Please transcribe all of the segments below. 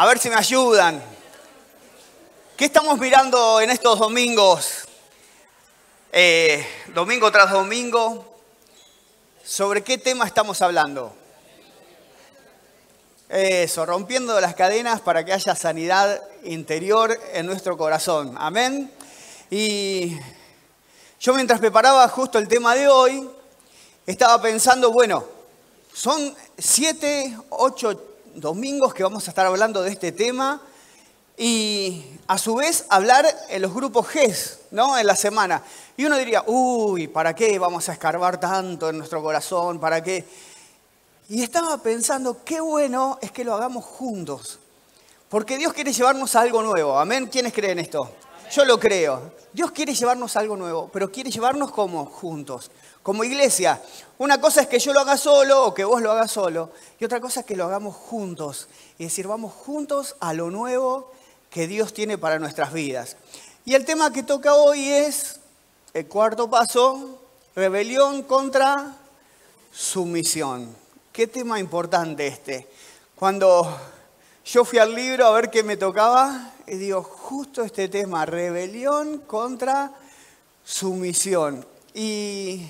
A ver si me ayudan. ¿Qué estamos mirando en estos domingos? Eh, domingo tras domingo. ¿Sobre qué tema estamos hablando? Eso, rompiendo las cadenas para que haya sanidad interior en nuestro corazón. Amén. Y yo mientras preparaba justo el tema de hoy, estaba pensando, bueno, son siete, ocho domingos que vamos a estar hablando de este tema y a su vez hablar en los grupos GES, ¿no? En la semana. Y uno diría, uy, ¿para qué vamos a escarbar tanto en nuestro corazón? ¿Para qué? Y estaba pensando, qué bueno es que lo hagamos juntos. Porque Dios quiere llevarnos a algo nuevo. Amén. ¿Quiénes creen esto? Yo lo creo. Dios quiere llevarnos a algo nuevo, pero quiere llevarnos como juntos como iglesia. Una cosa es que yo lo haga solo o que vos lo hagas solo, y otra cosa es que lo hagamos juntos y decir, vamos juntos a lo nuevo que Dios tiene para nuestras vidas. Y el tema que toca hoy es el cuarto paso, rebelión contra sumisión. Qué tema importante este. Cuando yo fui al libro a ver qué me tocaba, y digo, justo este tema, rebelión contra sumisión. Y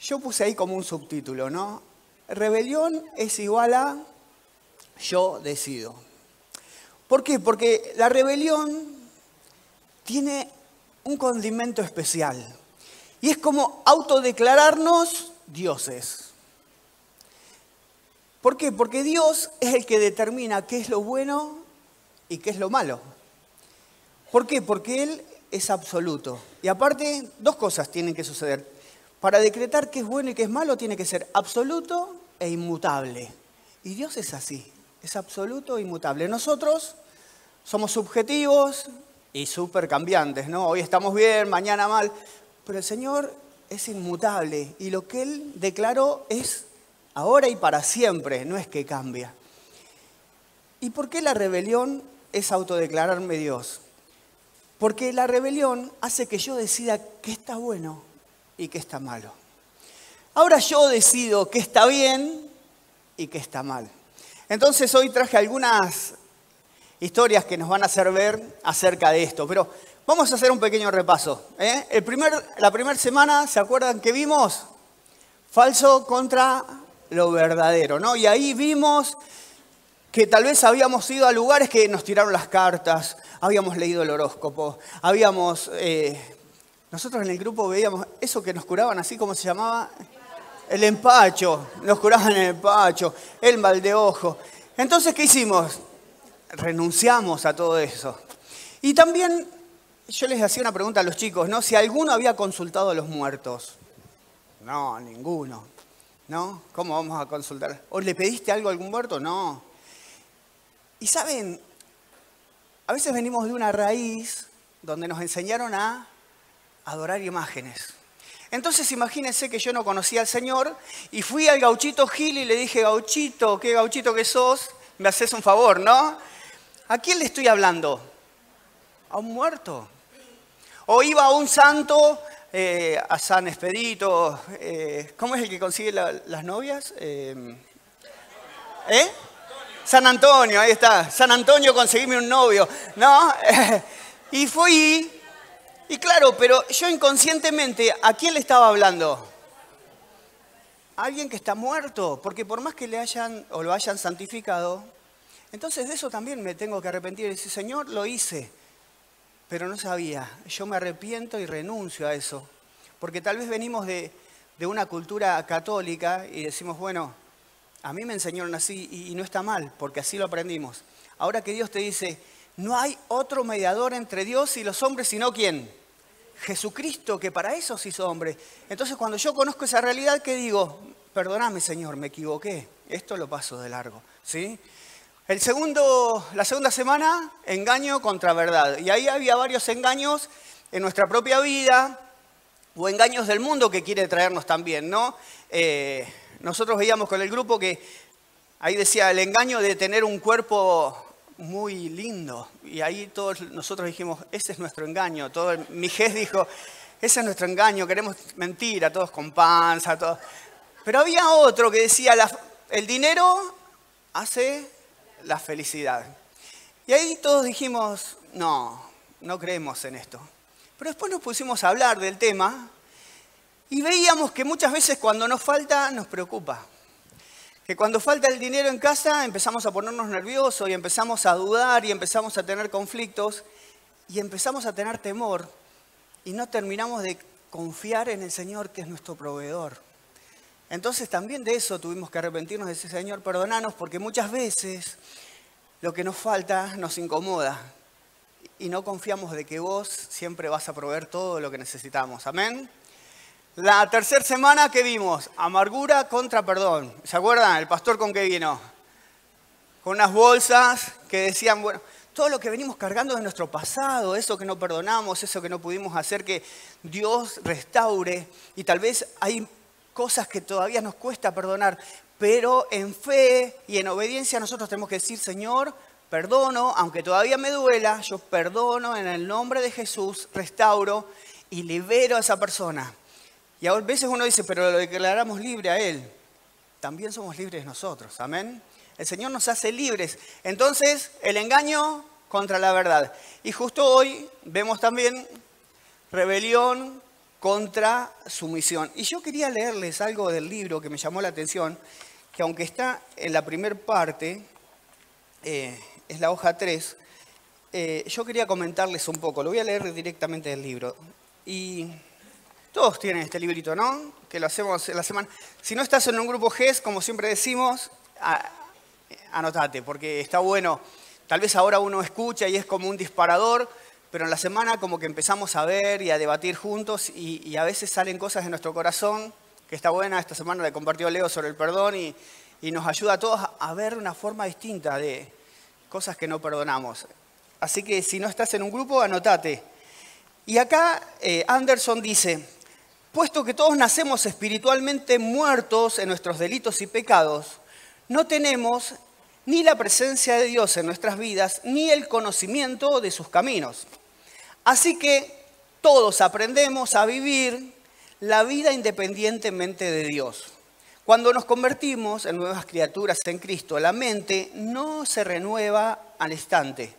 yo puse ahí como un subtítulo, ¿no? Rebelión es igual a yo decido. ¿Por qué? Porque la rebelión tiene un condimento especial. Y es como autodeclararnos dioses. ¿Por qué? Porque Dios es el que determina qué es lo bueno y qué es lo malo. ¿Por qué? Porque Él es absoluto. Y aparte, dos cosas tienen que suceder. Para decretar qué es bueno y qué es malo tiene que ser absoluto e inmutable. Y Dios es así, es absoluto e inmutable. Nosotros somos subjetivos y súper cambiantes, ¿no? Hoy estamos bien, mañana mal, pero el Señor es inmutable y lo que Él declaró es ahora y para siempre, no es que cambia. ¿Y por qué la rebelión es autodeclararme Dios? Porque la rebelión hace que yo decida qué está bueno y qué está malo. Ahora yo decido qué está bien y qué está mal. Entonces hoy traje algunas historias que nos van a hacer ver acerca de esto, pero vamos a hacer un pequeño repaso. ¿eh? La primera semana, ¿se acuerdan que vimos? Falso contra lo verdadero, ¿no? Y ahí vimos que tal vez habíamos ido a lugares que nos tiraron las cartas, habíamos leído el horóscopo, habíamos eh, nosotros en el grupo veíamos eso que nos curaban así como se llamaba, el empacho, nos curaban el empacho, el mal de ojo. Entonces, ¿qué hicimos? Renunciamos a todo eso. Y también yo les hacía una pregunta a los chicos, ¿no? Si alguno había consultado a los muertos. No, ninguno. ¿No? ¿Cómo vamos a consultar? ¿O le pediste algo a algún muerto? No. Y saben, a veces venimos de una raíz donde nos enseñaron a adorar imágenes. Entonces imagínense que yo no conocía al Señor y fui al gauchito Gil y le dije, gauchito, qué gauchito que sos, me haces un favor, ¿no? ¿A quién le estoy hablando? A un muerto. O iba a un santo, eh, a San Expedito, eh, ¿cómo es el que consigue las novias? Eh, ¿Eh? San Antonio, ahí está. San Antonio, conseguime un novio, ¿no? y fui y claro, pero yo inconscientemente, ¿a quién le estaba hablando? A alguien que está muerto, porque por más que le hayan o lo hayan santificado, entonces de eso también me tengo que arrepentir y decir, Señor, lo hice, pero no sabía. Yo me arrepiento y renuncio a eso, porque tal vez venimos de, de una cultura católica y decimos, bueno, a mí me enseñaron así y, y no está mal, porque así lo aprendimos. Ahora que Dios te dice, no hay otro mediador entre Dios y los hombres, sino quién? Jesucristo, que para eso se hizo hombre. Entonces cuando yo conozco esa realidad, ¿qué digo? Perdóname, Señor, me equivoqué. Esto lo paso de largo. ¿sí? El segundo, la segunda semana, engaño contra verdad. Y ahí había varios engaños en nuestra propia vida o engaños del mundo que quiere traernos también, ¿no? Eh, nosotros veíamos con el grupo que ahí decía el engaño de tener un cuerpo muy lindo. Y ahí todos nosotros dijimos, ese es nuestro engaño. Todo, mi jefe dijo, ese es nuestro engaño, queremos mentir a todos con panza, todos. Pero había otro que decía, el dinero hace la felicidad. Y ahí todos dijimos, no, no creemos en esto. Pero después nos pusimos a hablar del tema y veíamos que muchas veces cuando nos falta nos preocupa. Que cuando falta el dinero en casa empezamos a ponernos nerviosos y empezamos a dudar y empezamos a tener conflictos y empezamos a tener temor y no terminamos de confiar en el Señor que es nuestro proveedor. Entonces también de eso tuvimos que arrepentirnos de ese Señor, perdonanos, porque muchas veces lo que nos falta nos incomoda y no confiamos de que vos siempre vas a proveer todo lo que necesitamos. Amén. La tercera semana que vimos, amargura contra perdón. ¿Se acuerdan? El pastor con qué vino. Con unas bolsas que decían, bueno, todo lo que venimos cargando de nuestro pasado, eso que no perdonamos, eso que no pudimos hacer que Dios restaure. Y tal vez hay cosas que todavía nos cuesta perdonar, pero en fe y en obediencia nosotros tenemos que decir, Señor, perdono, aunque todavía me duela, yo perdono en el nombre de Jesús, restauro y libero a esa persona. Y a veces uno dice, pero lo declaramos libre a Él. También somos libres nosotros, amén. El Señor nos hace libres. Entonces, el engaño contra la verdad. Y justo hoy vemos también rebelión contra sumisión. Y yo quería leerles algo del libro que me llamó la atención, que aunque está en la primera parte, eh, es la hoja 3, eh, yo quería comentarles un poco, lo voy a leer directamente del libro. Y todos tienen este librito, ¿no? Que lo hacemos en la semana. Si no estás en un grupo GES, como siempre decimos, anotate, porque está bueno. Tal vez ahora uno escucha y es como un disparador, pero en la semana como que empezamos a ver y a debatir juntos y, a veces salen cosas de nuestro corazón, que está buena. Esta semana le compartió Leo sobre el perdón y, nos ayuda a todos a ver una forma distinta de cosas que no perdonamos. Así que si no estás en un grupo, anotate. Y acá eh, Anderson dice, puesto que todos nacemos espiritualmente muertos en nuestros delitos y pecados, no tenemos ni la presencia de Dios en nuestras vidas, ni el conocimiento de sus caminos. Así que todos aprendemos a vivir la vida independientemente de Dios. Cuando nos convertimos en nuevas criaturas en Cristo, la mente no se renueva al instante.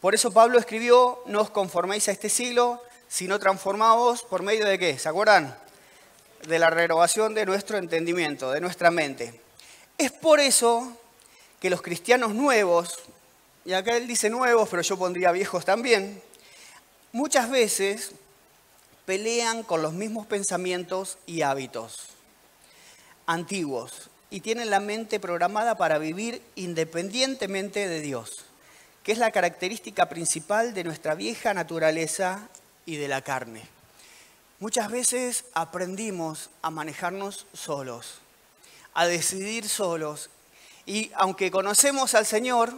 Por eso Pablo escribió, no os conforméis a este siglo, sino transformados por medio de qué, ¿se acuerdan? De la renovación de nuestro entendimiento, de nuestra mente. Es por eso que los cristianos nuevos, y acá él dice nuevos, pero yo pondría viejos también, muchas veces pelean con los mismos pensamientos y hábitos antiguos y tienen la mente programada para vivir independientemente de Dios, que es la característica principal de nuestra vieja naturaleza y de la carne. Muchas veces aprendimos a manejarnos solos, a decidir solos. Y aunque conocemos al Señor,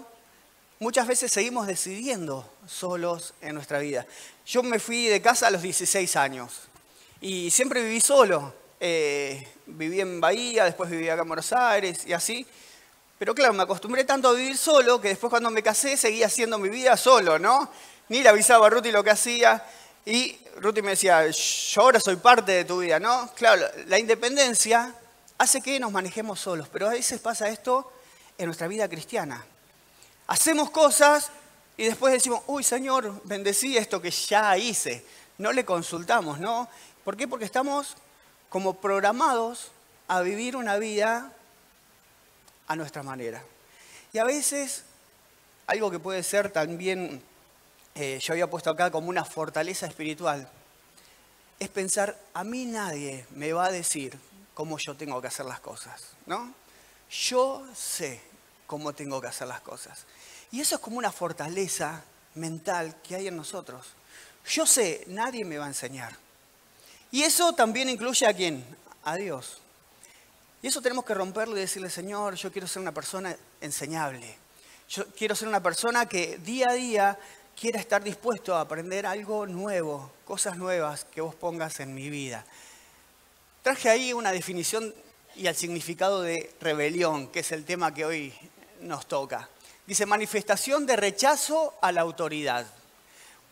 muchas veces seguimos decidiendo solos en nuestra vida. Yo me fui de casa a los 16 años y siempre viví solo. Eh, viví en Bahía, después viví acá en Buenos Aires y así. Pero claro, me acostumbré tanto a vivir solo que después cuando me casé seguía haciendo mi vida solo, ¿no? Ni le avisaba a Ruti lo que hacía. Y Ruti me decía, yo ahora soy parte de tu vida, ¿no? Claro, la independencia hace que nos manejemos solos, pero a veces pasa esto en nuestra vida cristiana. Hacemos cosas y después decimos, uy Señor, bendecí esto que ya hice. No le consultamos, ¿no? ¿Por qué? Porque estamos como programados a vivir una vida a nuestra manera. Y a veces, algo que puede ser también eh, yo había puesto acá como una fortaleza espiritual, es pensar, a mí nadie me va a decir cómo yo tengo que hacer las cosas, ¿no? Yo sé cómo tengo que hacer las cosas. Y eso es como una fortaleza mental que hay en nosotros. Yo sé, nadie me va a enseñar. Y eso también incluye a quién? A Dios. Y eso tenemos que romperlo y decirle, Señor, yo quiero ser una persona enseñable. Yo quiero ser una persona que día a día quiera estar dispuesto a aprender algo nuevo, cosas nuevas que vos pongas en mi vida. Traje ahí una definición y el significado de rebelión, que es el tema que hoy nos toca. Dice, manifestación de rechazo a la autoridad.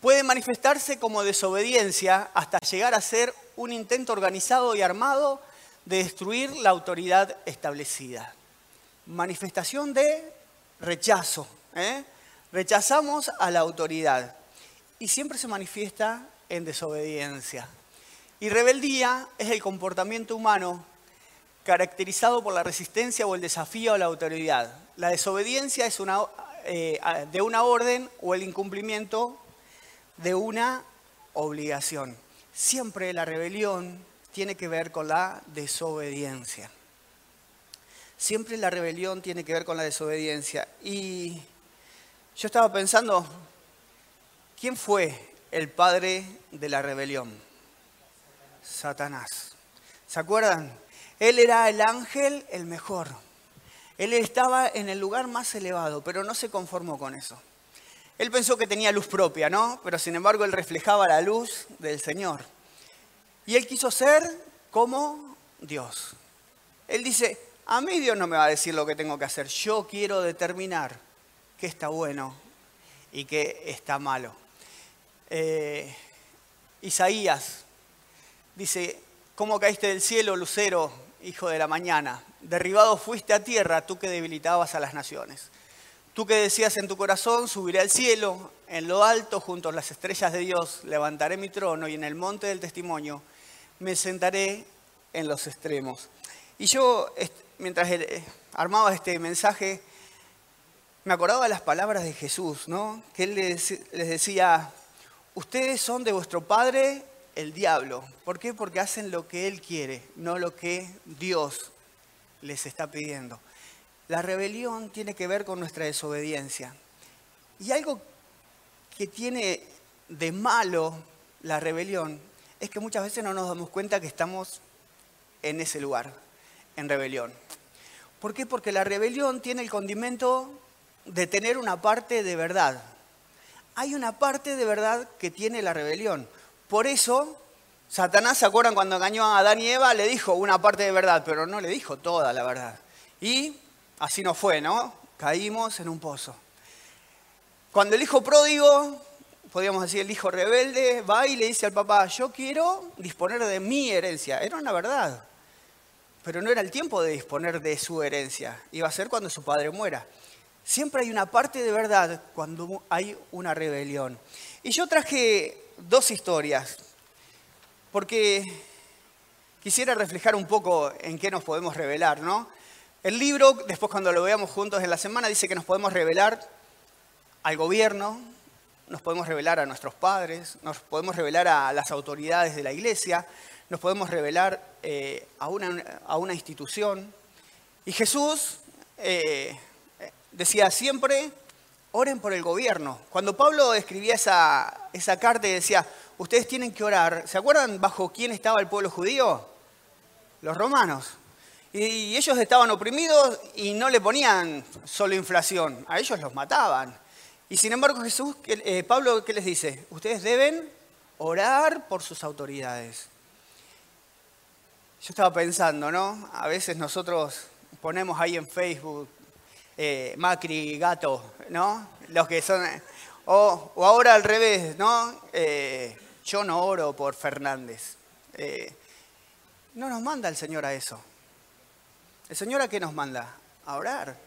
Puede manifestarse como desobediencia hasta llegar a ser un intento organizado y armado de destruir la autoridad establecida. Manifestación de rechazo. ¿eh? Rechazamos a la autoridad y siempre se manifiesta en desobediencia. Y rebeldía es el comportamiento humano caracterizado por la resistencia o el desafío a la autoridad. La desobediencia es una, eh, de una orden o el incumplimiento de una obligación. Siempre la rebelión tiene que ver con la desobediencia. Siempre la rebelión tiene que ver con la desobediencia. Y yo estaba pensando, ¿quién fue el padre de la rebelión? Satanás. ¿Se acuerdan? Él era el ángel el mejor. Él estaba en el lugar más elevado, pero no se conformó con eso. Él pensó que tenía luz propia, ¿no? Pero sin embargo él reflejaba la luz del Señor. Y él quiso ser como Dios. Él dice, a mí Dios no me va a decir lo que tengo que hacer. Yo quiero determinar qué está bueno y qué está malo. Eh, Isaías dice, ¿cómo caíste del cielo, lucero, hijo de la mañana? Derribado fuiste a tierra, tú que debilitabas a las naciones. Tú que decías en tu corazón, subiré al cielo, en lo alto, junto a las estrellas de Dios, levantaré mi trono y en el monte del testimonio me sentaré en los extremos. Y yo, mientras eh, armaba este mensaje, me acordaba de las palabras de Jesús, ¿no? Que él les, decía, ustedes son de vuestro padre el diablo. ¿Por qué? Porque hacen lo que él quiere, no lo que Dios les está pidiendo. La rebelión tiene que ver con nuestra desobediencia. Y algo que tiene de malo la rebelión es que muchas veces no nos damos cuenta que estamos en ese lugar, en rebelión. ¿Por qué? Porque la rebelión tiene el condimento de tener una parte de verdad. Hay una parte de verdad que tiene la rebelión. Por eso, Satanás, ¿se acuerdan cuando engañó a Adán y Eva? Le dijo una parte de verdad, pero no le dijo toda la verdad. Y Así no fue, ¿no? Caímos en un pozo. Cuando el hijo pródigo, podríamos decir el hijo rebelde, va y le dice al papá, yo quiero disponer de mi herencia. Era una verdad, pero no era el tiempo de disponer de su herencia. Iba a ser cuando su padre muera. Siempre hay una parte de verdad cuando hay una rebelión. Y yo traje dos historias, porque quisiera reflejar un poco en qué nos podemos revelar, ¿no? El libro, después cuando lo veamos juntos en la semana, dice que nos podemos revelar al gobierno, nos podemos revelar a nuestros padres, nos podemos revelar a las autoridades de la iglesia, nos podemos revelar eh, a, una, institución. Y Jesús eh, decía siempre, oren por el gobierno. Cuando Pablo escribía esa, esa carta y decía, ustedes tienen que orar, ¿se acuerdan bajo quién estaba el pueblo judío? Los romanos. Y ellos estaban oprimidos y no le ponían solo inflación, a ellos los mataban. Y sin embargo Jesús, eh, Pablo, ¿qué les dice? Ustedes deben orar por sus autoridades. Yo estaba pensando, ¿no? A veces nosotros ponemos ahí en Facebook eh, Macri, gato, ¿no? Los que son... O, ahora al revés, ¿no? Eh, yo no oro por Fernández. no nos manda el Señor a eso. ¿El Señor a qué nos manda? A orar.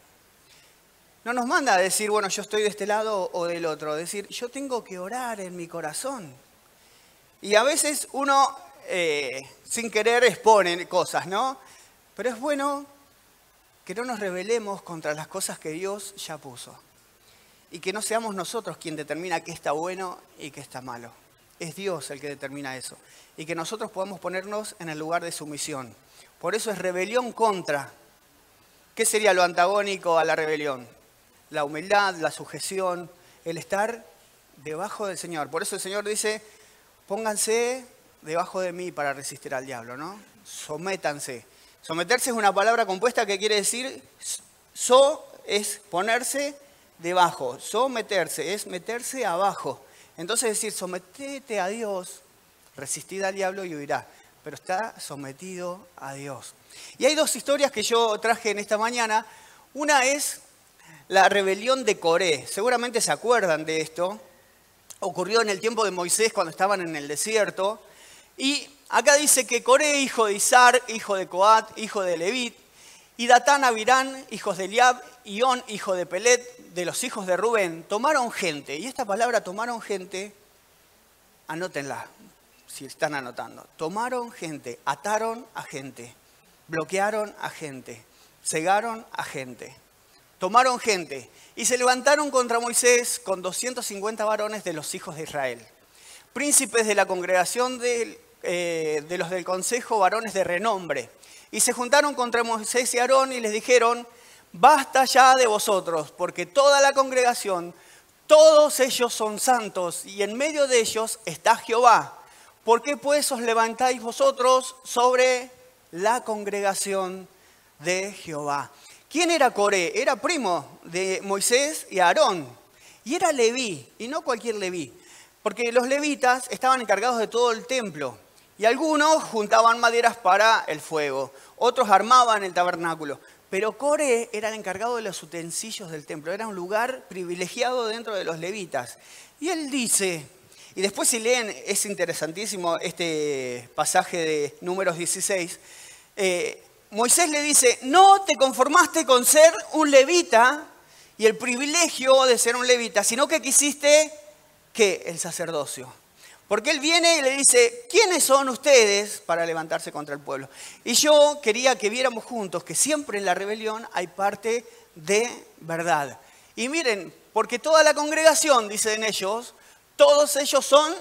No nos manda a decir, bueno, yo estoy de este lado o del otro. Decir, yo tengo que orar en mi corazón. Y a veces uno, eh, sin querer, expone cosas, ¿no? Pero es bueno que no nos rebelemos contra las cosas que Dios ya puso. Y que no seamos nosotros quien determina qué está bueno y qué está malo. Es Dios el que determina eso. Y que nosotros podamos ponernos en el lugar de sumisión. Por eso es rebelión contra. ¿Qué sería lo antagónico a la rebelión? La humildad, la sujeción, el estar debajo del Señor. Por eso el Señor dice, pónganse debajo de mí para resistir al diablo, ¿no? Sométanse. Someterse es una palabra compuesta que quiere decir, so es ponerse debajo, someterse es meterse abajo. Entonces decir, sometete a Dios, resistid al diablo y huirá pero está sometido a Dios. Y hay dos historias que yo traje en esta mañana. Una es la rebelión de Coré. Seguramente se acuerdan de esto. Ocurrió en el tiempo de Moisés cuando estaban en el desierto. Y acá dice que Coré, hijo de Isar, hijo de Coat, hijo de Levit, Y Datán, Abirán, hijos de Eliab, y hijo de Pelet, de los hijos de Rubén, tomaron gente. Y esta palabra tomaron gente, anótenla, si están anotando. Tomaron gente, ataron a gente, bloquearon a gente, cegaron a gente. Tomaron gente y se levantaron contra Moisés con 250 varones de los hijos de Israel, príncipes de la congregación de, eh, de los del consejo, varones de renombre y se juntaron contra Moisés y Aarón y les dijeron, basta ya de vosotros, porque toda la congregación, todos ellos son santos, y en medio de ellos está Jehová. ¿Por qué pues os levantáis vosotros sobre la congregación de Jehová? ¿Quién era Coré? Era primo de Moisés y Aarón. Y era Leví, y no cualquier Leví, porque los levitas estaban encargados de todo el templo. Y algunos juntaban maderas para el fuego, otros armaban el tabernáculo. Pero Core era el encargado de los utensilios del templo, era un lugar privilegiado dentro de los levitas. Y él dice, y después si leen, es interesantísimo este pasaje de números 16, eh, Moisés le dice, no te conformaste con ser un levita y el privilegio de ser un levita, sino que quisiste que el sacerdocio. Porque él viene y le dice, ¿quiénes son ustedes para levantarse contra el pueblo? Y yo quería que viéramos juntos que siempre en la rebelión hay parte de verdad. Y miren, porque toda la congregación, dicen ellos, todos ellos son,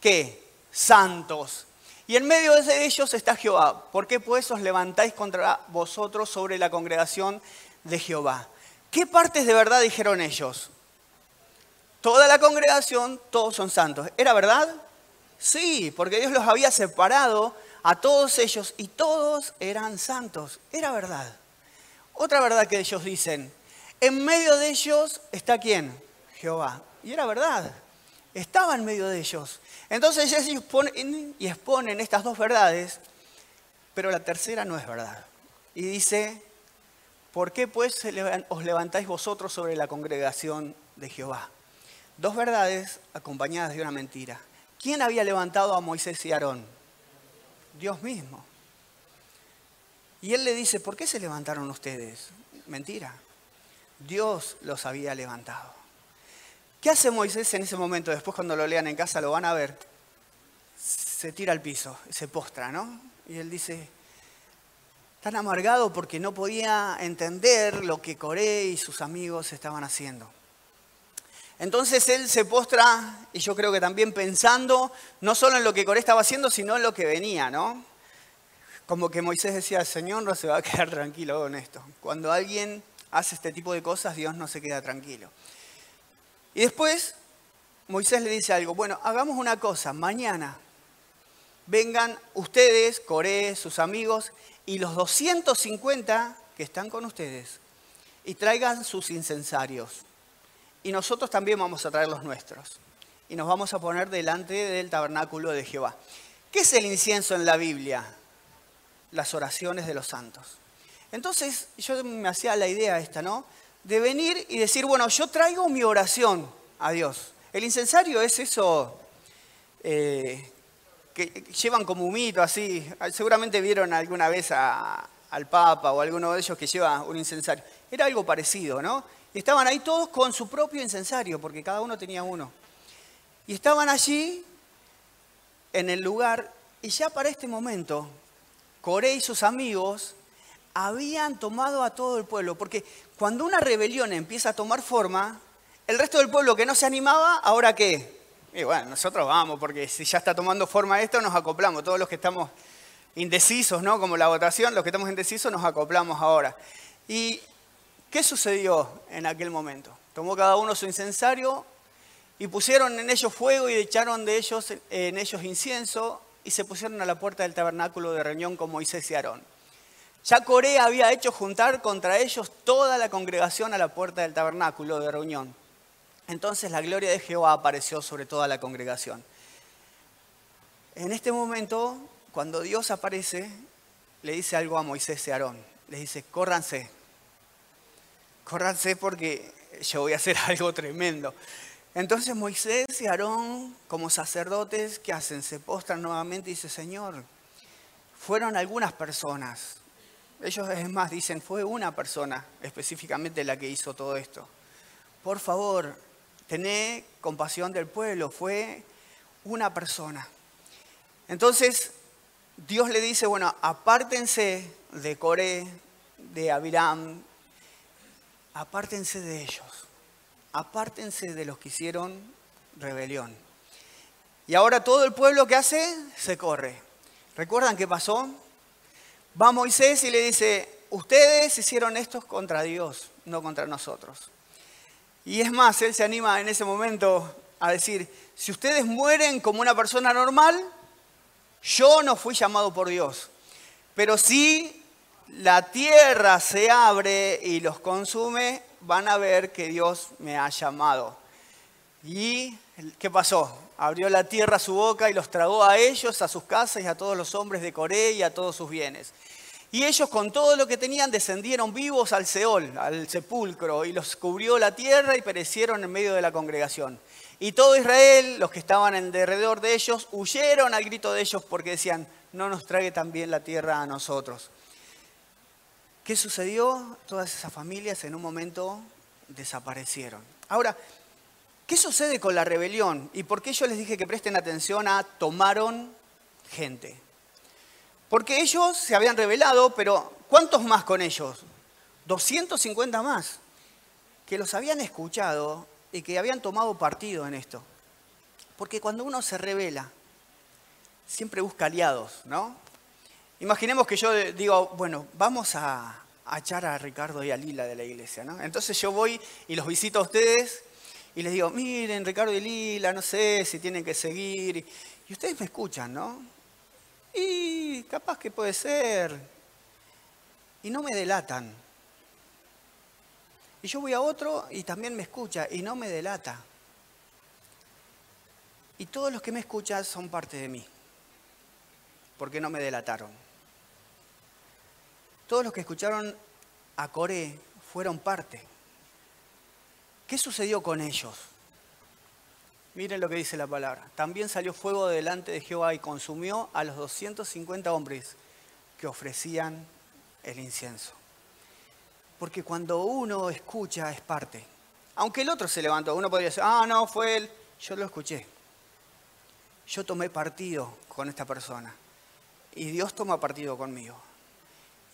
¿qué? Santos. Y en medio de ellos está Jehová. ¿Por qué pues os levantáis contra vosotros sobre la congregación de Jehová? ¿Qué partes de verdad dijeron ellos? Toda la congregación, todos son santos. ¿Era verdad? Sí, porque Dios los había separado a todos ellos y todos eran santos. Era verdad. Otra verdad que ellos dicen, en medio de ellos está quién? Jehová. Y era verdad. Estaba en medio de ellos. Entonces ellos exponen estas dos verdades, pero la tercera no es verdad. Y dice, ¿por qué pues os levantáis vosotros sobre la congregación de Jehová? Dos verdades acompañadas de una mentira. ¿Quién había levantado a Moisés y Aarón? Dios mismo. Y él le dice, ¿por qué se levantaron ustedes? Mentira. Dios los había levantado. ¿Qué hace Moisés en ese momento? Después cuando lo lean en casa lo van a ver. Se tira al piso, se postra, ¿no? Y él dice, tan amargado porque no podía entender lo que Coré y sus amigos estaban haciendo. Entonces él se postra, y yo creo que también pensando, no solo en lo que Coré estaba haciendo, sino en lo que venía, ¿no? Como que Moisés decía, Señor no se va a quedar tranquilo con esto. Cuando alguien hace este tipo de cosas, Dios no se queda tranquilo. Y después Moisés le dice algo, bueno, hagamos una cosa, mañana vengan ustedes, Coré, sus amigos, y los 250 que están con ustedes, y traigan sus incensarios y nosotros también vamos a traer los nuestros. Y nos vamos a poner delante del tabernáculo de Jehová. ¿Qué es el incienso en la Biblia? Las oraciones de los santos. Entonces yo me hacía la idea esta, ¿no? De venir y decir, bueno, yo traigo mi oración a Dios. El incensario es eso eh, que llevan como humito así. Seguramente vieron alguna vez al Papa o alguno de ellos que lleva un incensario. Era algo parecido, ¿no? Y estaban ahí todos con su propio incensario, porque cada uno tenía uno. Y estaban allí, en el lugar, y ya para este momento, Coré y sus amigos habían tomado a todo el pueblo, porque cuando una rebelión empieza a tomar forma, el resto del pueblo que no se animaba, ¿ahora qué? Y bueno, nosotros vamos, porque si ya está tomando forma esto, nos acoplamos. Todos los que estamos indecisos, ¿no? Como la votación, los que estamos indecisos nos acoplamos ahora. Y ¿Qué sucedió en aquel momento? Tomó cada uno su incensario y pusieron en ellos fuego y echaron de ellos en ellos incienso y se pusieron a la puerta del tabernáculo de reunión con Moisés y Aarón. Ya Corea había hecho juntar contra ellos toda la congregación a la puerta del tabernáculo de reunión. Entonces la gloria de Jehová apareció sobre toda la congregación. En este momento, cuando Dios aparece, le dice algo a Moisés y Aarón. Les dice, córranse, córranse porque yo voy a hacer algo tremendo. Entonces Moisés y Aarón, como sacerdotes, ¿qué hacen? Se postran nuevamente y dicen, Señor, fueron algunas personas, Ellos es más dicen, fue una persona específicamente la que hizo todo esto. Por favor, tené compasión del pueblo, fue una persona. Entonces, Dios le dice, bueno, apártense de Coré, de Abiram, apártense de ellos, apártense de los que hicieron rebelión. Y ahora todo el pueblo que hace se corre. ¿Recuerdan qué pasó? Va Moisés y le dice, ustedes hicieron esto contra Dios, no contra nosotros. Y es más, él se anima en ese momento a decir, si ustedes mueren como una persona normal, yo no fui llamado por Dios. Pero si la tierra se abre y los consume, van a ver que Dios me ha llamado. ¿Y qué pasó? Abrió la tierra su boca y los tragó a ellos, a sus casas y a todos los hombres de Coré y a todos sus bienes. Y ellos con todo lo que tenían descendieron vivos al Seol, al sepulcro, y los cubrió la tierra y perecieron en medio de la congregación. Y todo Israel, los que estaban alrededor de ellos, huyeron al grito de ellos porque decían, no nos trague también la tierra a nosotros. ¿Qué sucedió? Todas esas familias en un momento desaparecieron. Ahora, ¿qué sucede con la rebelión? ¿Y por qué yo les dije que presten atención a tomaron gente? Porque ellos se habían rebelado, pero ¿cuántos más con ellos? 250 más, que los habían escuchado y que habían tomado partido en esto. Porque cuando uno se revela, siempre busca aliados, ¿no? Imaginemos que yo digo, bueno, vamos a, echar a Ricardo y a Lila de la iglesia, ¿no? Entonces yo voy y los visito a ustedes y les digo, miren, Ricardo y Lila, no sé si tienen que seguir. Y ustedes me escuchan, ¿no? Y capaz que puede ser. Y no me delatan. Y yo voy a otro y también me escucha y no me delata. Y todos los que me escuchan son parte de mí, porque no me delataron. Todos los que escucharon a Coré fueron parte. ¿Qué sucedió con ellos? Miren lo que dice la palabra. También salió fuego delante de Jehová y consumió a los 250 hombres que ofrecían el incienso. Porque cuando uno escucha es parte. Aunque el otro se levantó, uno podría decir, ah, no, fue él. Yo lo escuché. Yo tomé partido con esta persona. Y Dios toma partido conmigo.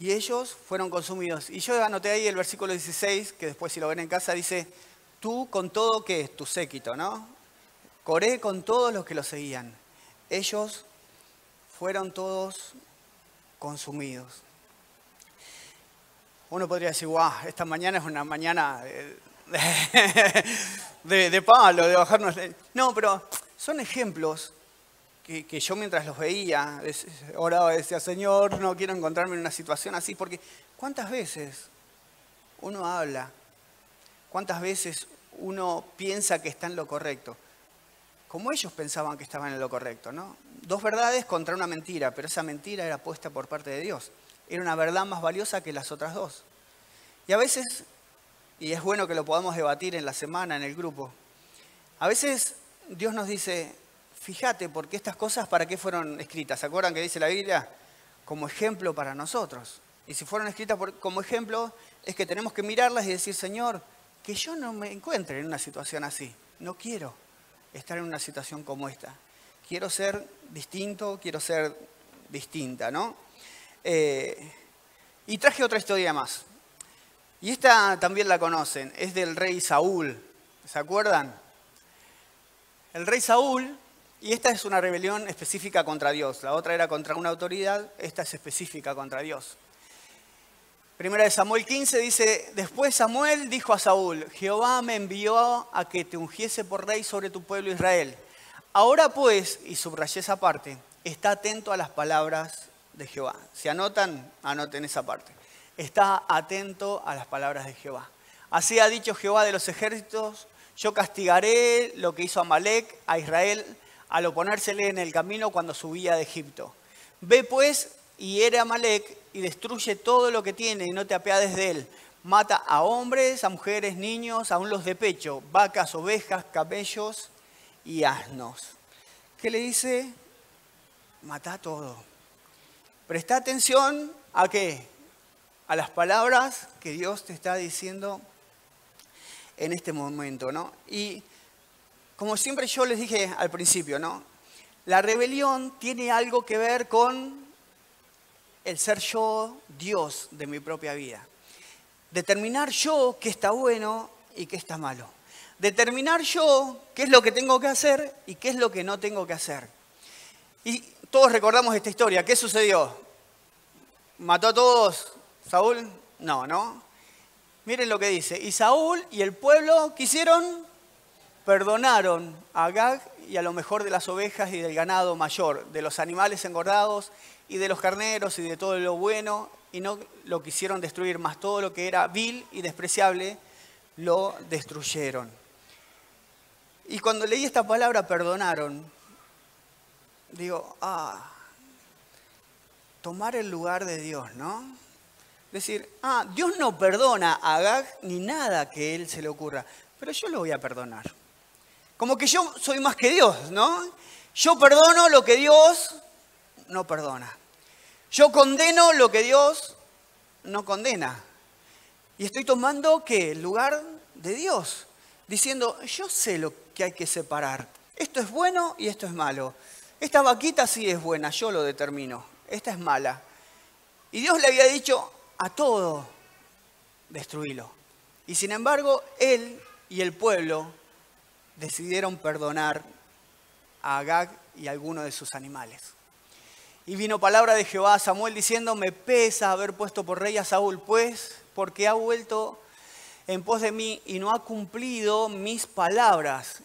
Y ellos fueron consumidos. Y yo anoté ahí el versículo 16, que después si lo ven en casa, dice, tú con todo que es tu séquito, ¿no? Coré con todos los que lo seguían. Ellos fueron todos consumidos. Uno podría decir, wow, esta mañana es una mañana de, palo, de bajarnos. No, pero son ejemplos que, yo mientras los veía, oraba y decía, Señor, no quiero encontrarme en una situación así, porque ¿cuántas veces uno habla? ¿Cuántas veces uno piensa que está en lo correcto? Como ellos pensaban que estaban en lo correcto, ¿no? Dos verdades contra una mentira, pero esa mentira era puesta por parte de Dios era una verdad más valiosa que las otras dos. Y a veces, y es bueno que lo podamos debatir en la semana, en el grupo, a veces Dios nos dice, fíjate, porque estas cosas, ¿para qué fueron escritas? ¿Se acuerdan que dice la Biblia? Como ejemplo para nosotros. Y si fueron escritas como ejemplo, es que tenemos que mirarlas y decir, Señor, que yo no me encuentre en una situación así. No quiero estar en una situación como esta. Quiero ser distinto, quiero ser distinta, ¿no? Eh, y traje otra historia más. Y esta también la conocen, es del rey Saúl. ¿Se acuerdan? El rey Saúl, y esta es una rebelión específica contra Dios. La otra era contra una autoridad, esta es específica contra Dios. Primera de Samuel 15 dice, después Samuel dijo a Saúl, Jehová me envió a que te ungiese por rey sobre tu pueblo Israel. Ahora pues, y subrayé esa parte, está atento a las palabras de Jehová. Si anotan, anoten esa parte. Está atento a las palabras de Jehová. Así ha dicho Jehová de los ejércitos, yo castigaré lo que hizo Amalek a Israel al oponérsele en el camino cuando subía de Egipto. Ve pues y hiere a Amalek y destruye todo lo que tiene y no te apiades de él. Mata a hombres, a mujeres, niños, aún los de pecho, vacas, ovejas, cabellos y asnos. ¿Qué le dice? Mata todo. Presta atención a qué? a las palabras que Dios te está diciendo en este momento, ¿no? Y como siempre yo les dije al principio, ¿no? La rebelión tiene algo que ver con el ser yo Dios de mi propia vida. Determinar yo qué está bueno y qué está malo. Determinar yo qué es lo que tengo que hacer y qué es lo que no tengo que hacer. Y todos recordamos esta historia. ¿Qué sucedió? ¿Mató a todos Saúl? No, ¿no? Miren lo que dice. Y Saúl y el pueblo quisieron, perdonaron a Agag y a lo mejor de las ovejas y del ganado mayor, de los animales engordados y de los carneros y de todo lo bueno, y no lo quisieron destruir, más todo lo que era vil y despreciable lo destruyeron. Y cuando leí esta palabra, perdonaron, digo, ah, tomar el lugar de Dios, ¿no? Decir, ah, Dios no perdona a Agag ni nada que él se le ocurra, pero yo lo voy a perdonar. Como que yo soy más que Dios, ¿no? Yo perdono lo que Dios no perdona. Yo condeno lo que Dios no condena. Y estoy tomando ¿qué? el lugar de Dios, diciendo, yo sé lo que hay que separar. Esto es bueno y esto es malo. Esta vaquita sí es buena, yo lo determino. Esta es mala. Y Dios le había dicho a todo, destruílo. Y sin embargo, él y el pueblo decidieron perdonar a Agag y a alguno de sus animales. Y vino palabra de Jehová a Samuel diciendo, me pesa haber puesto por rey a Saúl, pues porque ha vuelto en pos de mí y no ha cumplido mis palabras.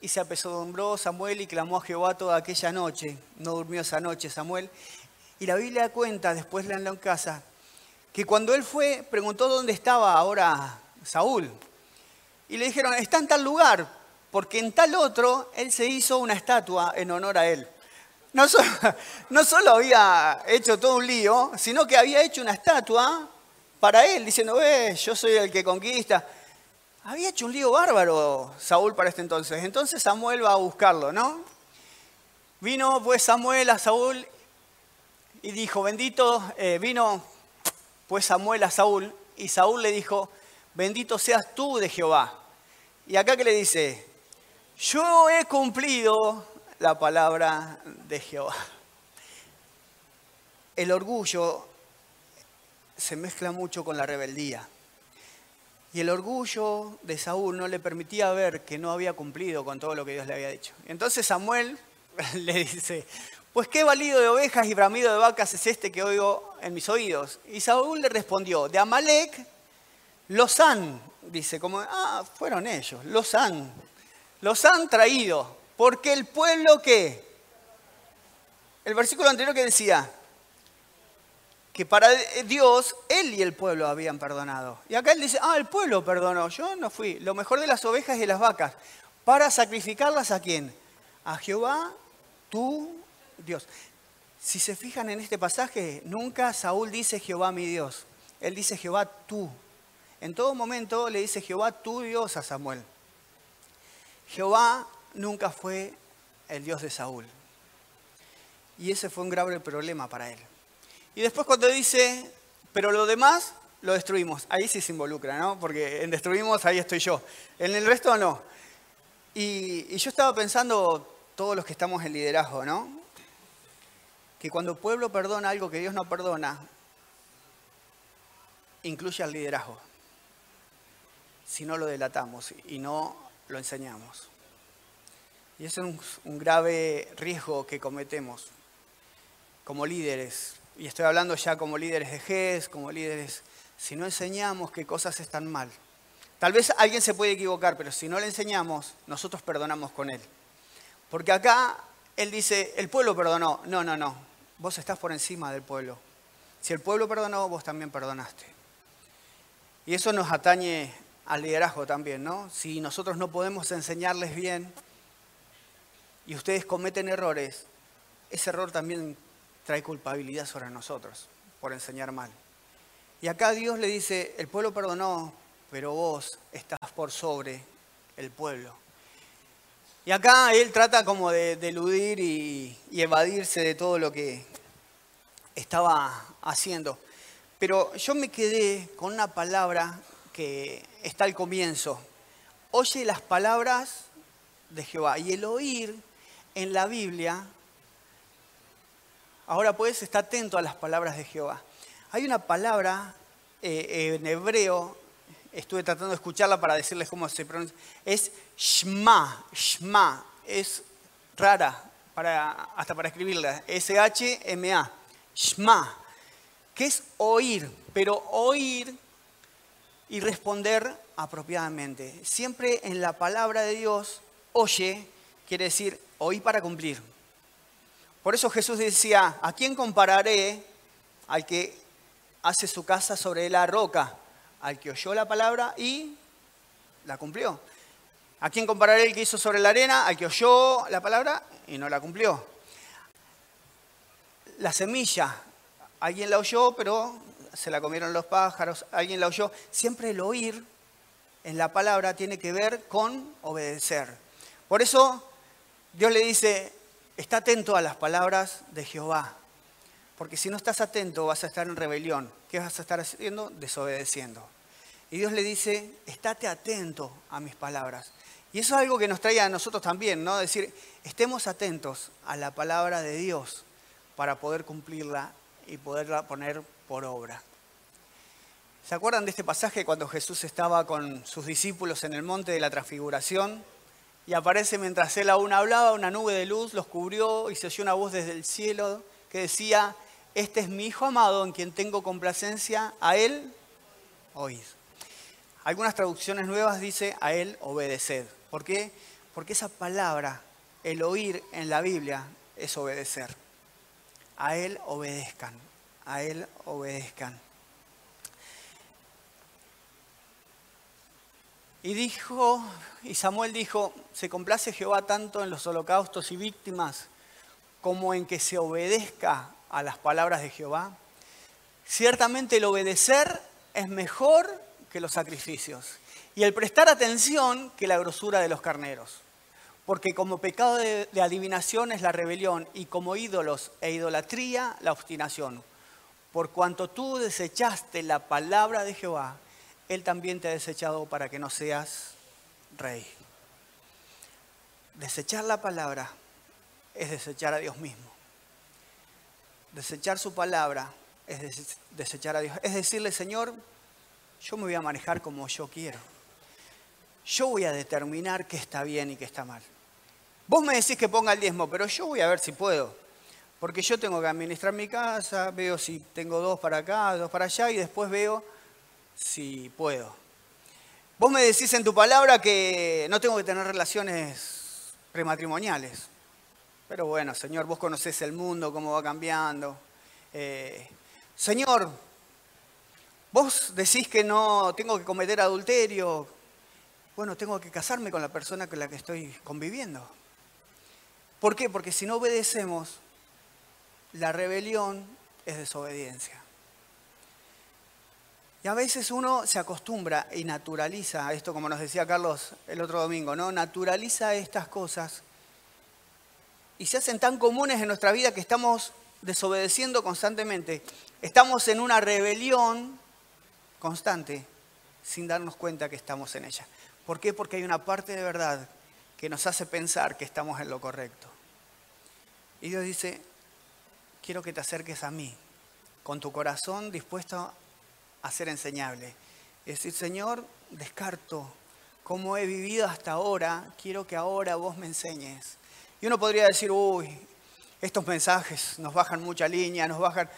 Y se apesadumbró Samuel y clamó a Jehová toda aquella noche. No durmió esa noche Samuel. Y la Biblia cuenta, después leanlo en casa, que cuando él fue, preguntó dónde estaba ahora Saúl. Y le dijeron, está en tal lugar, porque en tal otro él se hizo una estatua en honor a él. No solo, había hecho todo un lío, sino que había hecho una estatua para él, diciendo, eh, yo soy el que conquista. Había hecho un lío bárbaro Saúl para este entonces. Entonces Samuel va a buscarlo, ¿no? Vino pues Samuel a Saúl y dijo, bendito, eh, vino pues Samuel a Saúl y Saúl le dijo, bendito seas tú de Jehová. Y acá que le dice, yo he cumplido la palabra de Jehová. El orgullo se mezcla mucho con la rebeldía. Y el orgullo de Saúl no le permitía ver que no había cumplido con todo lo que Dios le había dicho. Entonces Samuel le dice, pues qué valido de ovejas y bramido de vacas es este que oigo en mis oídos. Y Saúl le respondió, de Amalek los han, dice, como, ah, fueron ellos, los han, los han traído porque el pueblo que, el versículo anterior que decía, que para Dios él y el pueblo habían perdonado. Y acá él dice, ah, el pueblo perdonó, yo no fui, lo mejor de las ovejas y las vacas, para sacrificarlas a quién? A Jehová, tú, Dios. Si se fijan en este pasaje, nunca Saúl dice Jehová mi Dios, él dice Jehová tú. En todo momento le dice Jehová tu Dios a Samuel. Jehová nunca fue el Dios de Saúl. Y ese fue un grave problema para él. Y después cuando dice, pero lo demás lo destruimos, ahí sí se involucra, ¿no? Porque en destruimos ahí estoy yo, en el resto no. Y, y yo estaba pensando, todos los que estamos en liderazgo, ¿no? Que cuando el pueblo perdona algo que Dios no perdona, incluye al liderazgo. Si no lo delatamos y no lo enseñamos. Y ese es un, grave riesgo que cometemos como líderes. Y estoy hablando ya como líderes de GES, como líderes, si no enseñamos qué cosas están mal. Tal vez alguien se puede equivocar, pero si no le enseñamos, nosotros perdonamos con él. Porque acá él dice, el pueblo perdonó. No, no, no. Vos estás por encima del pueblo. Si el pueblo perdonó, vos también perdonaste. Y eso nos atañe al liderazgo también, ¿no? Si nosotros no podemos enseñarles bien, y ustedes cometen errores, ese error también trae culpabilidad sobre nosotros por enseñar mal. Y acá Dios le dice, el pueblo perdonó, pero vos estás por sobre el pueblo. Y acá él trata como de, eludir y, evadirse de todo lo que estaba haciendo. Pero yo me quedé con una palabra que está al comienzo. Oye las palabras de Jehová. Y el oír en la Biblia, ahora puedes estar atento a las palabras de Jehová. Hay una palabra eh, en hebreo, estuve tratando de escucharla para decirles cómo se pronuncia, es Shma, Shma, es rara, para, hasta para escribirla, S-H-M-A, Shma, que es oír, pero oír y responder apropiadamente. Siempre en la palabra de Dios, oye, quiere decir oí para cumplir. Por eso Jesús decía, ¿a quién compararé al que hace su casa sobre la roca? Al que oyó la palabra y la cumplió. ¿A quién compararé el que hizo sobre la arena? Al que oyó la palabra y no la cumplió. La semilla, alguien la oyó, pero se la comieron los pájaros, alguien la oyó. Siempre el oír en la palabra tiene que ver con obedecer. Por eso Dios le dice, está atento a las palabras de Jehová, porque si no estás atento vas a estar en rebelión. ¿Qué vas a estar haciendo? Desobedeciendo. Y Dios le dice, estate atento a mis palabras. Y eso es algo que nos trae a nosotros también, ¿no? Decir, estemos atentos a la palabra de Dios para poder cumplirla y poderla poner por obra. ¿Se acuerdan de este pasaje cuando Jesús estaba con sus discípulos en el monte de la transfiguración? Y aparece mientras él aún hablaba, una nube de luz los cubrió y se oyó una voz desde el cielo que decía, este es mi Hijo amado en quien tengo complacencia, a él oíd. Algunas traducciones nuevas dice a él obedeced. ¿Por qué? Porque esa palabra, el oír en la Biblia, es obedecer. A él obedezcan, a Él obedezcan. Y dijo, y Samuel dijo, se complace Jehová tanto en los holocaustos y víctimas como en que se obedezca a las palabras de Jehová. Ciertamente el obedecer es mejor que los sacrificios y el prestar atención que la grosura de los carneros. Porque como pecado de, de adivinación es la rebelión y como ídolos e idolatría la obstinación. Por cuanto tú desechaste la palabra de Jehová, Él también te ha desechado para que no seas rey. Desechar la palabra es desechar a Dios mismo. Desechar su palabra es desechar a Dios. Es decirle, Señor, yo me voy a manejar como yo quiero. Yo voy a determinar qué está bien y qué está mal. Vos me decís que ponga el diezmo, pero yo voy a ver si puedo. Porque yo tengo que administrar mi casa, veo si tengo dos para acá, dos para allá y después veo si puedo. Vos me decís en tu palabra que no tengo que tener relaciones prematrimoniales. Pero bueno, Señor, vos conocés el mundo, cómo va cambiando. Eh, señor, vos decís que no tengo que cometer adulterio. Bueno, tengo que casarme con la persona con la que estoy conviviendo. ¿Por qué? Porque si no obedecemos, la rebelión es desobediencia. Y a veces uno se acostumbra y naturaliza esto, como nos decía Carlos el otro domingo, ¿no? Naturaliza estas cosas y se hacen tan comunes en nuestra vida que estamos desobedeciendo constantemente. Estamos en una rebelión constante sin darnos cuenta que estamos en ella. ¿Por qué? Porque hay una parte de verdad que nos hace pensar que estamos en lo correcto. Y Dios dice, quiero que te acerques a mí, con tu corazón dispuesto a ser enseñable. Es decir, Señor, descarto cómo he vivido hasta ahora, quiero que ahora vos me enseñes. Y uno podría decir, uy, estos mensajes nos bajan mucha línea, nos bajan...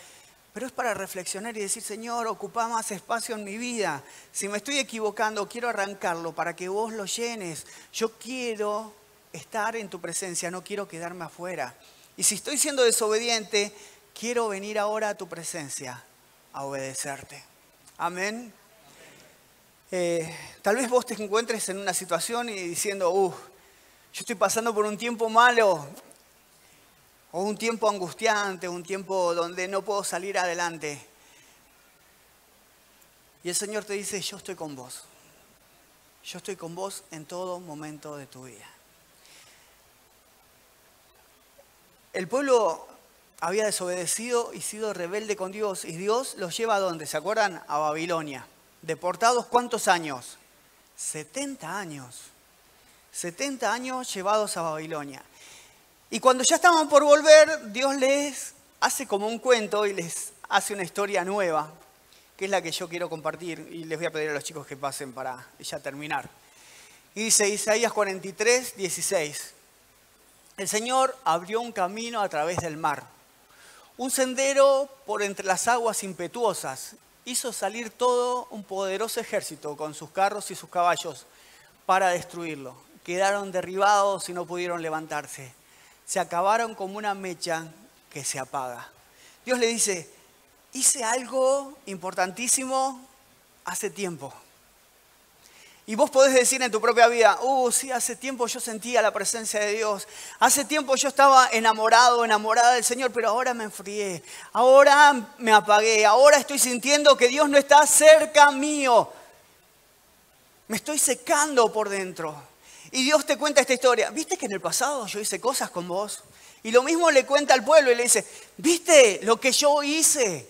Pero es para reflexionar y decir, Señor, ocupa más espacio en mi vida. Si me estoy equivocando, quiero arrancarlo para que vos lo llenes. Yo quiero estar en tu presencia, no quiero quedarme afuera. Y si estoy siendo desobediente, quiero venir ahora a tu presencia a obedecerte. Amén. Eh, tal vez vos te encuentres en una situación y diciendo, uh, yo estoy pasando por un tiempo malo, o un tiempo angustiante, un tiempo donde no puedo salir adelante. Y el Señor te dice, yo estoy con vos. Yo estoy con vos en todo momento de tu vida. El pueblo había desobedecido y sido rebelde con Dios. Y Dios los lleva a dónde? ¿Se acuerdan? A Babilonia. ¿Deportados cuántos años? 70 años. 70 años llevados a Babilonia. Y cuando ya estaban por volver, Dios les hace como un cuento y les hace una historia nueva, que es la que yo quiero compartir y les voy a pedir a los chicos que pasen para ya terminar. Y dice Isaías 43, 16. El Señor abrió un camino a través del mar, un sendero por entre las aguas impetuosas. Hizo salir todo un poderoso ejército con sus carros y sus caballos para destruirlo. Quedaron derribados y no pudieron levantarse. Se acabaron como una mecha que se apaga. Dios le dice, hice algo importantísimo hace tiempo. Y vos podés decir en tu propia vida, uh, sí, hace tiempo yo sentía la presencia de Dios, hace tiempo yo estaba enamorado, enamorada del Señor, pero ahora me enfrié, ahora me apagué, ahora estoy sintiendo que Dios no está cerca mío, me estoy secando por dentro. Y Dios te cuenta esta historia, ¿viste que en el pasado yo hice cosas con vos? Y lo mismo le cuenta al pueblo y le dice, ¿viste lo que yo hice?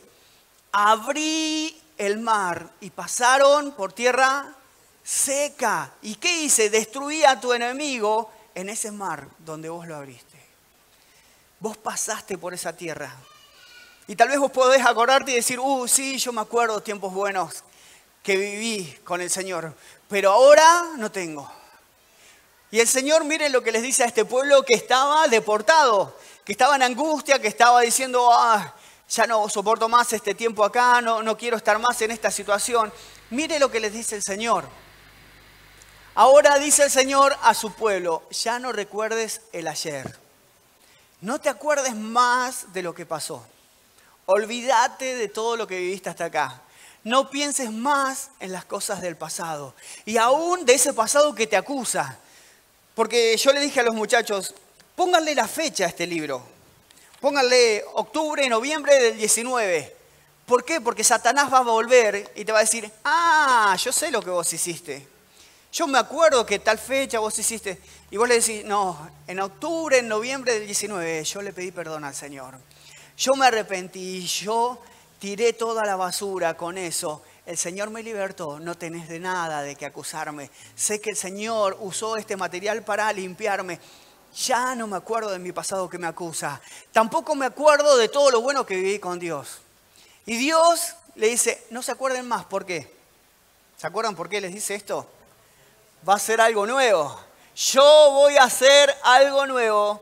Abrí el mar y pasaron por tierra seca. ¿Y qué hice? Destruí a tu enemigo en ese mar donde vos lo abriste. Vos pasaste por esa tierra. Y tal vez vos podés acordarte y decir, uh, sí, yo me acuerdo tiempos buenos que viví con el Señor, pero ahora no tengo. Y el Señor, mire lo que les dice a este pueblo que estaba deportado, que estaba en angustia, que estaba diciendo, ah, ya no soporto más este tiempo acá, no, no quiero estar más en esta situación. Mire lo que les dice el Señor. Ahora dice el Señor a su pueblo, ya no recuerdes el ayer. No te acuerdes más de lo que pasó. Olvídate de todo lo que viviste hasta acá. No pienses más en las cosas del pasado. Y aún de ese pasado que te acusa. Porque yo le dije a los muchachos, pónganle la fecha a este libro. Pónganle octubre, noviembre del 19. ¿Por qué? Porque Satanás va a volver y te va a decir, ah, yo sé lo que vos hiciste. Yo me acuerdo que tal fecha vos hiciste. Y vos le decís, no, en octubre, en noviembre del 19, yo le pedí perdón al Señor. Yo me arrepentí, yo tiré toda la basura con eso. El Señor me libertó, no tenés de nada de que acusarme. Sé que el Señor usó este material para limpiarme. Ya no me acuerdo de mi pasado que me acusa. Tampoco me acuerdo de todo lo bueno que viví con Dios. Y Dios le dice, no se acuerden más, ¿por qué? ¿Se acuerdan por qué les dice esto? Va a ser algo nuevo. Yo voy a hacer algo nuevo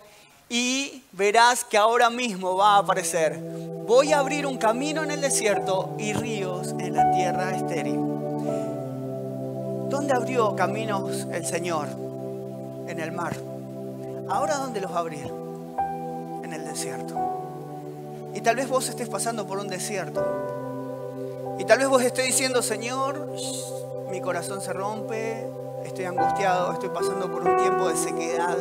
y verás que ahora mismo va a aparecer. Voy a abrir un camino en el desierto y ríos en la tierra estéril. ¿Dónde abrió caminos el Señor? En el mar. Ahora ¿dónde los va a abrir? En el desierto. Y tal vez vos estés pasando por un desierto. Y tal vez vos estés diciendo, Señor, mi corazón se rompe, estoy angustiado, estoy pasando por un tiempo de sequedad,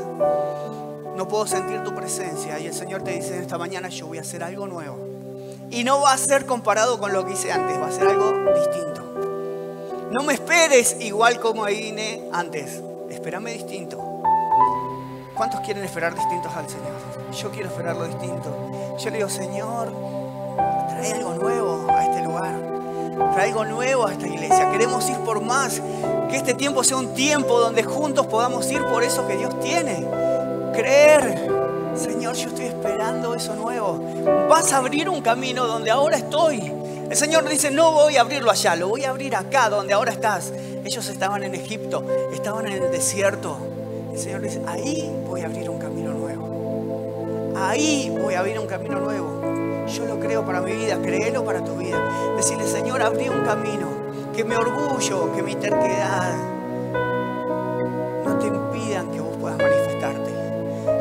no puedo sentir tu presencia. Y el Señor te dice esta mañana, yo voy a hacer algo nuevo. Y no va a ser comparado con lo que hice antes, va a ser algo distinto. No me esperes igual como vine antes, espérame distinto. ¿Cuántos quieren esperar distintos al Señor? Yo quiero esperarlo distinto. Yo le digo, Señor, trae algo nuevo a este lugar trae algo nuevo a esta iglesia. Queremos ir por más. Que este tiempo sea un tiempo donde juntos podamos ir por eso que Dios tiene. Creer. Señor, yo estoy esperando eso nuevo. Vas a abrir un camino donde ahora estoy. El Señor dice, no voy a abrirlo allá, lo voy a abrir acá donde ahora estás. Ellos estaban en Egipto, estaban en el desierto. El Señor dice, ahí voy a abrir un camino nuevo. Ahí voy a abrir un camino nuevo. Yo lo creo para mi vida, créelo para tu vida. Decirle, Señor, abrí un camino. Que mi orgullo, que mi terquedad no te impidan que vos puedas manifestarte.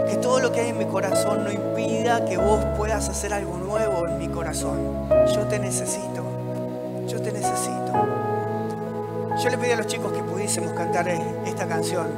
Que todo lo que hay en mi corazón no impida que vos puedas hacer algo nuevo en mi corazón. Yo te necesito. Yo te necesito. Yo le pedí a los chicos que pudiésemos cantar esta canción